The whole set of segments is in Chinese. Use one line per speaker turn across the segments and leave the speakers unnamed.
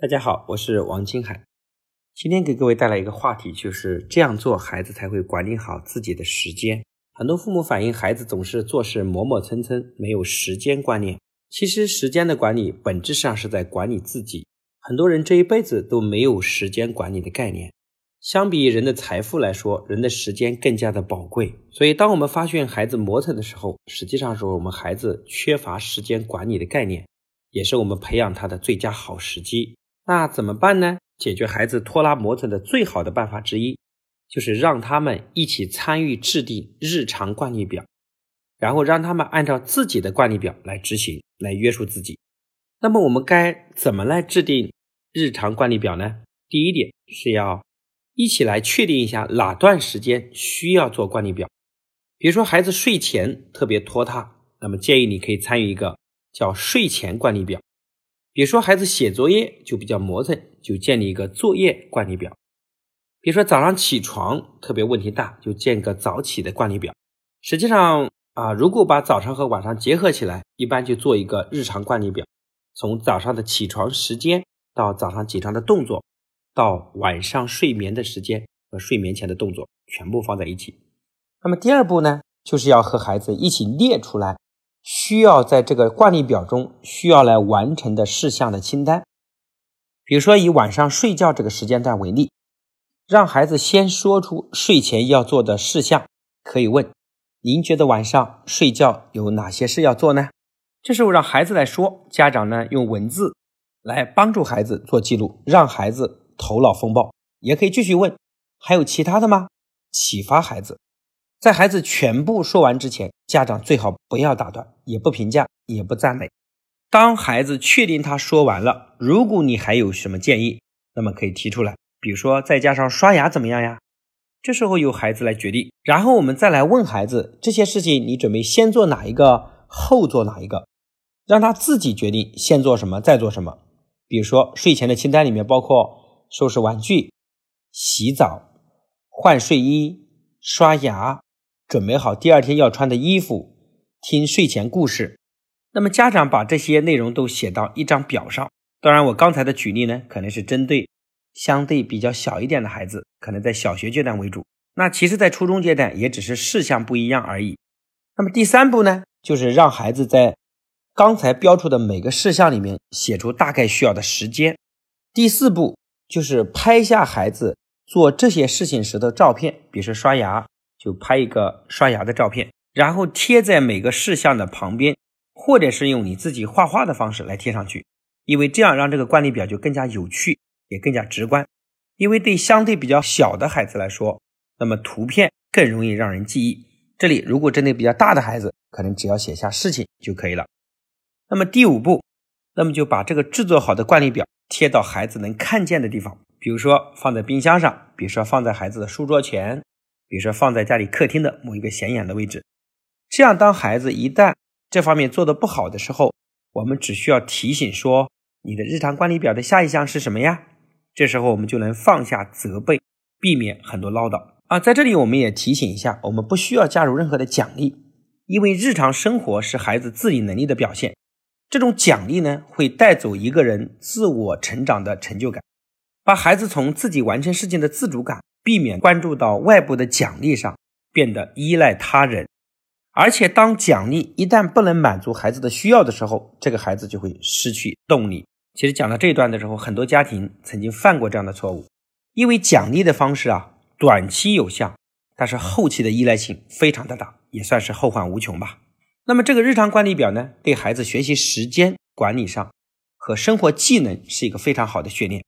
大家好，我是王金海。今天给各位带来一个话题，就是这样做，孩子才会管理好自己的时间。很多父母反映，孩子总是做事磨磨蹭蹭，没有时间观念。其实，时间的管理本质上是在管理自己。很多人这一辈子都没有时间管理的概念。相比人的财富来说，人的时间更加的宝贵。所以，当我们发现孩子磨蹭的时候，实际上是我们孩子缺乏时间管理的概念，也是我们培养他的最佳好时机。那怎么办呢？解决孩子拖拉磨蹭的最好的办法之一，就是让他们一起参与制定日常惯例表，然后让他们按照自己的惯例表来执行，来约束自己。那么我们该怎么来制定日常惯例表呢？第一点是要一起来确定一下哪段时间需要做惯例表。比如说孩子睡前特别拖沓，那么建议你可以参与一个叫睡前惯例表。比如说孩子写作业就比较磨蹭，就建立一个作业惯例表。比如说早上起床特别问题大，就建个早起的惯例表。实际上啊，如果把早上和晚上结合起来，一般就做一个日常惯例表，从早上的起床时间到早上起床的动作，到晚上睡眠的时间和睡眠前的动作，全部放在一起。那么第二步呢，就是要和孩子一起列出来。需要在这个惯例表中需要来完成的事项的清单，比如说以晚上睡觉这个时间段为例，让孩子先说出睡前要做的事项。可以问：您觉得晚上睡觉有哪些事要做呢？这时候让孩子来说，家长呢用文字来帮助孩子做记录，让孩子头脑风暴。也可以继续问：还有其他的吗？启发孩子。在孩子全部说完之前，家长最好不要打断，也不评价，也不赞美。当孩子确定他说完了，如果你还有什么建议，那么可以提出来。比如说再加上刷牙怎么样呀？这时候由孩子来决定。然后我们再来问孩子这些事情，你准备先做哪一个，后做哪一个，让他自己决定先做什么，再做什么。比如说睡前的清单里面包括收拾玩具、洗澡、换睡衣、刷牙。准备好第二天要穿的衣服，听睡前故事。那么家长把这些内容都写到一张表上。当然，我刚才的举例呢，可能是针对相对比较小一点的孩子，可能在小学阶段为主。那其实，在初中阶段也只是事项不一样而已。那么第三步呢，就是让孩子在刚才标出的每个事项里面写出大概需要的时间。第四步就是拍下孩子做这些事情时的照片，比如说刷牙。就拍一个刷牙的照片，然后贴在每个事项的旁边，或者是用你自己画画的方式来贴上去，因为这样让这个惯例表就更加有趣，也更加直观。因为对相对比较小的孩子来说，那么图片更容易让人记忆。这里如果针对比较大的孩子，可能只要写下事情就可以了。那么第五步，那么就把这个制作好的惯例表贴到孩子能看见的地方，比如说放在冰箱上，比如说放在孩子的书桌前。比如说放在家里客厅的某一个显眼的位置，这样当孩子一旦这方面做的不好的时候，我们只需要提醒说你的日常管理表的下一项是什么呀？这时候我们就能放下责备，避免很多唠叨啊。在这里我们也提醒一下，我们不需要加入任何的奖励，因为日常生活是孩子自理能力的表现，这种奖励呢会带走一个人自我成长的成就感，把孩子从自己完成事情的自主感。避免关注到外部的奖励上，变得依赖他人，而且当奖励一旦不能满足孩子的需要的时候，这个孩子就会失去动力。其实讲到这一段的时候，很多家庭曾经犯过这样的错误，因为奖励的方式啊，短期有效，但是后期的依赖性非常的大，也算是后患无穷吧。那么这个日常管理表呢，对孩子学习时间管理上和生活技能是一个非常好的训练。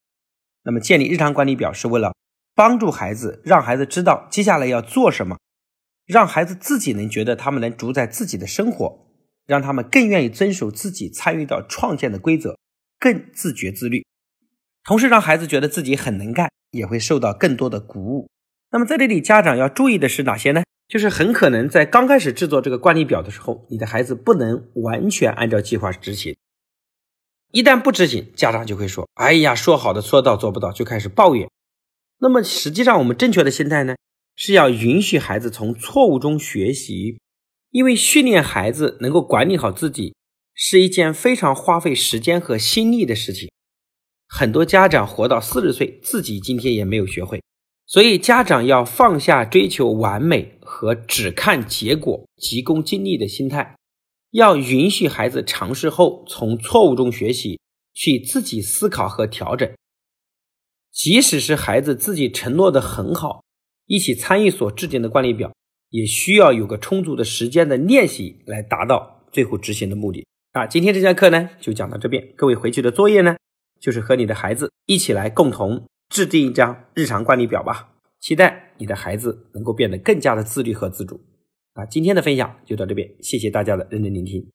那么建立日常管理表是为了。帮助孩子，让孩子知道接下来要做什么，让孩子自己能觉得他们能主宰自己的生活，让他们更愿意遵守自己参与到创建的规则，更自觉自律。同时，让孩子觉得自己很能干，也会受到更多的鼓舞。那么，在这里家长要注意的是哪些呢？就是很可能在刚开始制作这个惯例表的时候，你的孩子不能完全按照计划执行。一旦不执行，家长就会说：“哎呀，说好的说到做不到，就开始抱怨。”那么实际上，我们正确的心态呢，是要允许孩子从错误中学习，因为训练孩子能够管理好自己，是一件非常花费时间和心力的事情。很多家长活到四十岁，自己今天也没有学会。所以，家长要放下追求完美和只看结果、急功近利的心态，要允许孩子尝试后从错误中学习，去自己思考和调整。即使是孩子自己承诺的很好，一起参与所制定的惯例表，也需要有个充足的时间的练习来达到最后执行的目的。啊，今天这节课呢就讲到这边，各位回去的作业呢，就是和你的孩子一起来共同。制定一张日常惯例表吧，期待你的孩子能够变得更加的自律和自主。啊，今天的分享就到这边，谢谢大家的认真聆听。